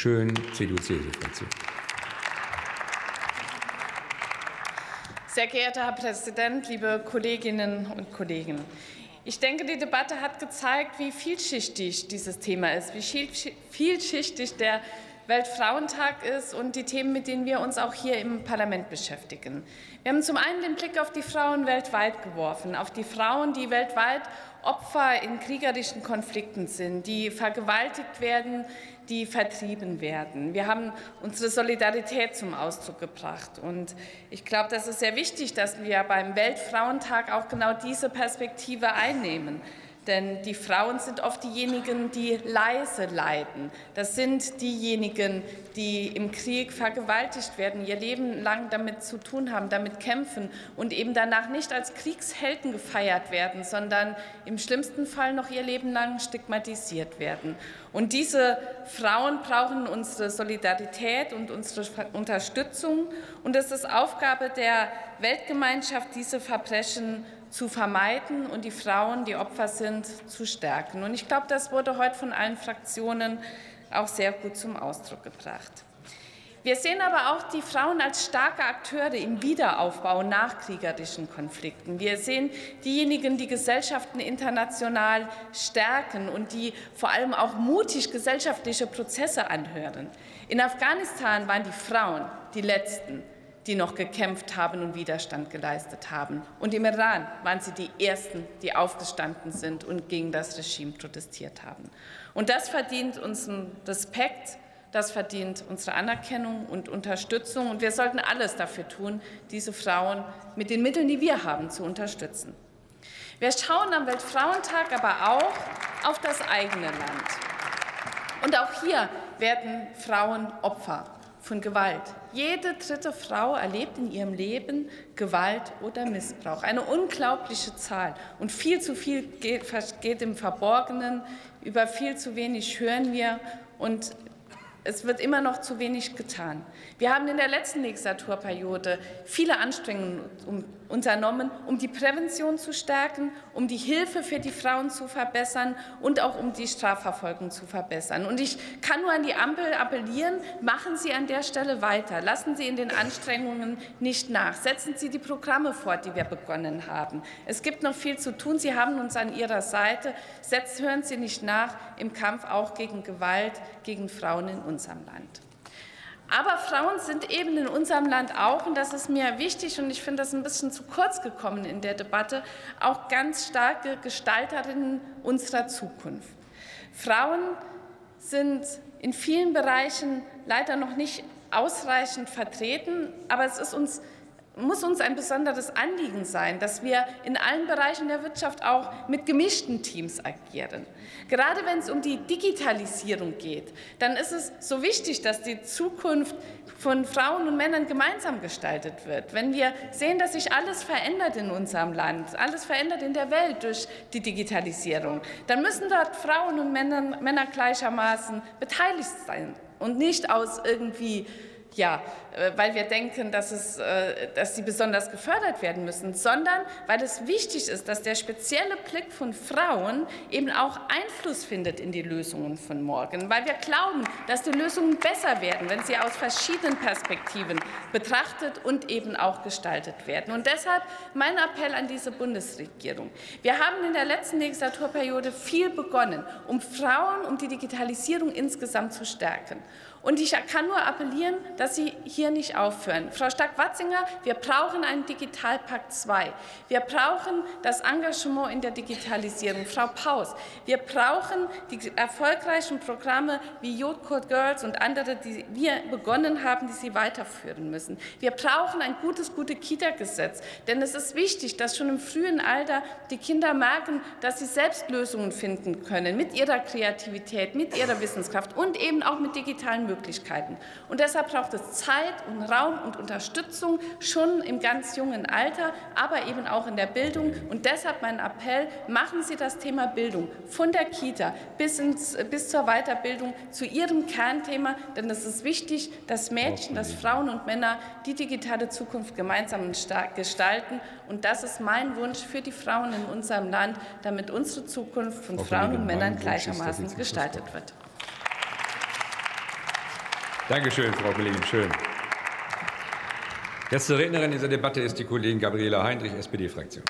Schön, CDU-CSU-Fraktion. Sehr geehrter Herr Präsident, liebe Kolleginnen und Kollegen! Ich denke, die Debatte hat gezeigt, wie vielschichtig dieses Thema ist, wie vielschichtig der Weltfrauentag ist und die Themen, mit denen wir uns auch hier im Parlament beschäftigen. Wir haben zum einen den Blick auf die Frauen weltweit geworfen, auf die Frauen, die weltweit Opfer in kriegerischen Konflikten sind, die vergewaltigt werden, die vertrieben werden. Wir haben unsere Solidarität zum Ausdruck gebracht. Und ich glaube, das ist sehr wichtig, dass wir beim Weltfrauentag auch genau diese Perspektive einnehmen. Denn die Frauen sind oft diejenigen, die leise leiden. Das sind diejenigen, die im Krieg vergewaltigt werden, ihr Leben lang damit zu tun haben, damit kämpfen und eben danach nicht als Kriegshelden gefeiert werden, sondern im schlimmsten Fall noch ihr Leben lang stigmatisiert werden. Und diese Frauen brauchen unsere Solidarität und unsere Unterstützung. Und es ist Aufgabe der Weltgemeinschaft, diese Verbrechen zu vermeiden und die Frauen, die Opfer sind, zu stärken. Und ich glaube, das wurde heute von allen Fraktionen auch sehr gut zum Ausdruck gebracht. Wir sehen aber auch die Frauen als starke Akteure im Wiederaufbau nach kriegerischen Konflikten. Wir sehen diejenigen, die Gesellschaften international stärken und die vor allem auch mutig gesellschaftliche Prozesse anhören. In Afghanistan waren die Frauen die Letzten, die noch gekämpft haben und Widerstand geleistet haben. Und im Iran waren sie die Ersten, die aufgestanden sind und gegen das Regime protestiert haben. Und das verdient unseren Respekt, das verdient unsere Anerkennung und Unterstützung. Und wir sollten alles dafür tun, diese Frauen mit den Mitteln, die wir haben, zu unterstützen. Wir schauen am Weltfrauentag aber auch auf das eigene Land. Und auch hier werden Frauen Opfer von Gewalt. Jede dritte Frau erlebt in ihrem Leben Gewalt oder Missbrauch. Eine unglaubliche Zahl. Und viel zu viel geht, geht im Verborgenen. Über viel zu wenig hören wir. Und es wird immer noch zu wenig getan. Wir haben in der letzten Legislaturperiode viele Anstrengungen unternommen, um die Prävention zu stärken, um die Hilfe für die Frauen zu verbessern und auch um die Strafverfolgung zu verbessern. Und ich kann nur an die Ampel appellieren, machen Sie an der Stelle weiter. Lassen Sie in den Anstrengungen nicht nach. Setzen Sie die Programme fort, die wir begonnen haben. Es gibt noch viel zu tun. Sie haben uns an Ihrer Seite. Setzt, hören Sie nicht nach im Kampf auch gegen Gewalt gegen Frauen in unserem Land. Aber Frauen sind eben in unserem Land auch, und das ist mir wichtig, und ich finde das ein bisschen zu kurz gekommen in der Debatte, auch ganz starke Gestalterinnen unserer Zukunft. Frauen sind in vielen Bereichen leider noch nicht ausreichend vertreten, aber es ist uns muss uns ein besonderes Anliegen sein, dass wir in allen Bereichen der Wirtschaft auch mit gemischten Teams agieren. Gerade wenn es um die Digitalisierung geht, dann ist es so wichtig, dass die Zukunft von Frauen und Männern gemeinsam gestaltet wird. Wenn wir sehen, dass sich alles verändert in unserem Land, alles verändert in der Welt durch die Digitalisierung, dann müssen dort Frauen und Männer, Männer gleichermaßen beteiligt sein und nicht aus irgendwie ja, äh, weil wir denken, dass, es, äh, dass sie besonders gefördert werden müssen, sondern weil es wichtig ist, dass der spezielle Blick von Frauen eben auch Einfluss findet in die Lösungen von morgen, weil wir glauben, dass die Lösungen besser werden, wenn sie aus verschiedenen Perspektiven betrachtet und eben auch gestaltet werden. Und deshalb mein Appell an diese Bundesregierung. Wir haben in der letzten Legislaturperiode viel begonnen, um Frauen, um die Digitalisierung insgesamt zu stärken. Und ich kann nur appellieren, dass Sie hier nicht aufhören. Frau Stark-Watzinger, wir brauchen einen Digitalpakt 2. Wir brauchen das Engagement in der Digitalisierung. Frau Paus, wir brauchen die erfolgreichen Programme wie Youth Code Girls und andere, die wir begonnen haben, die Sie weiterführen müssen. Wir brauchen ein gutes, gute Kita-Gesetz, denn es ist wichtig, dass schon im frühen Alter die Kinder merken, dass sie selbst Lösungen finden können mit ihrer Kreativität, mit ihrer Wissenskraft und eben auch mit digitalen Möglichkeiten. Und deshalb braucht es Zeit und Raum und Unterstützung schon im ganz jungen Alter, aber eben auch in der Bildung. Und deshalb mein Appell, machen Sie das Thema Bildung von der Kita bis, ins, bis zur Weiterbildung zu Ihrem Kernthema, denn es ist wichtig, dass Mädchen, dass Frauen und Männer die digitale Zukunft gemeinsam gestalten. Und das ist mein Wunsch für die Frauen in unserem Land, damit unsere Zukunft von Frauen und Männern gleichermaßen gestaltet wird. Dankeschön, Frau Kollegin Schön. Letzte Rednerin dieser Debatte ist die Kollegin Gabriela Heinrich, SPD-Fraktion.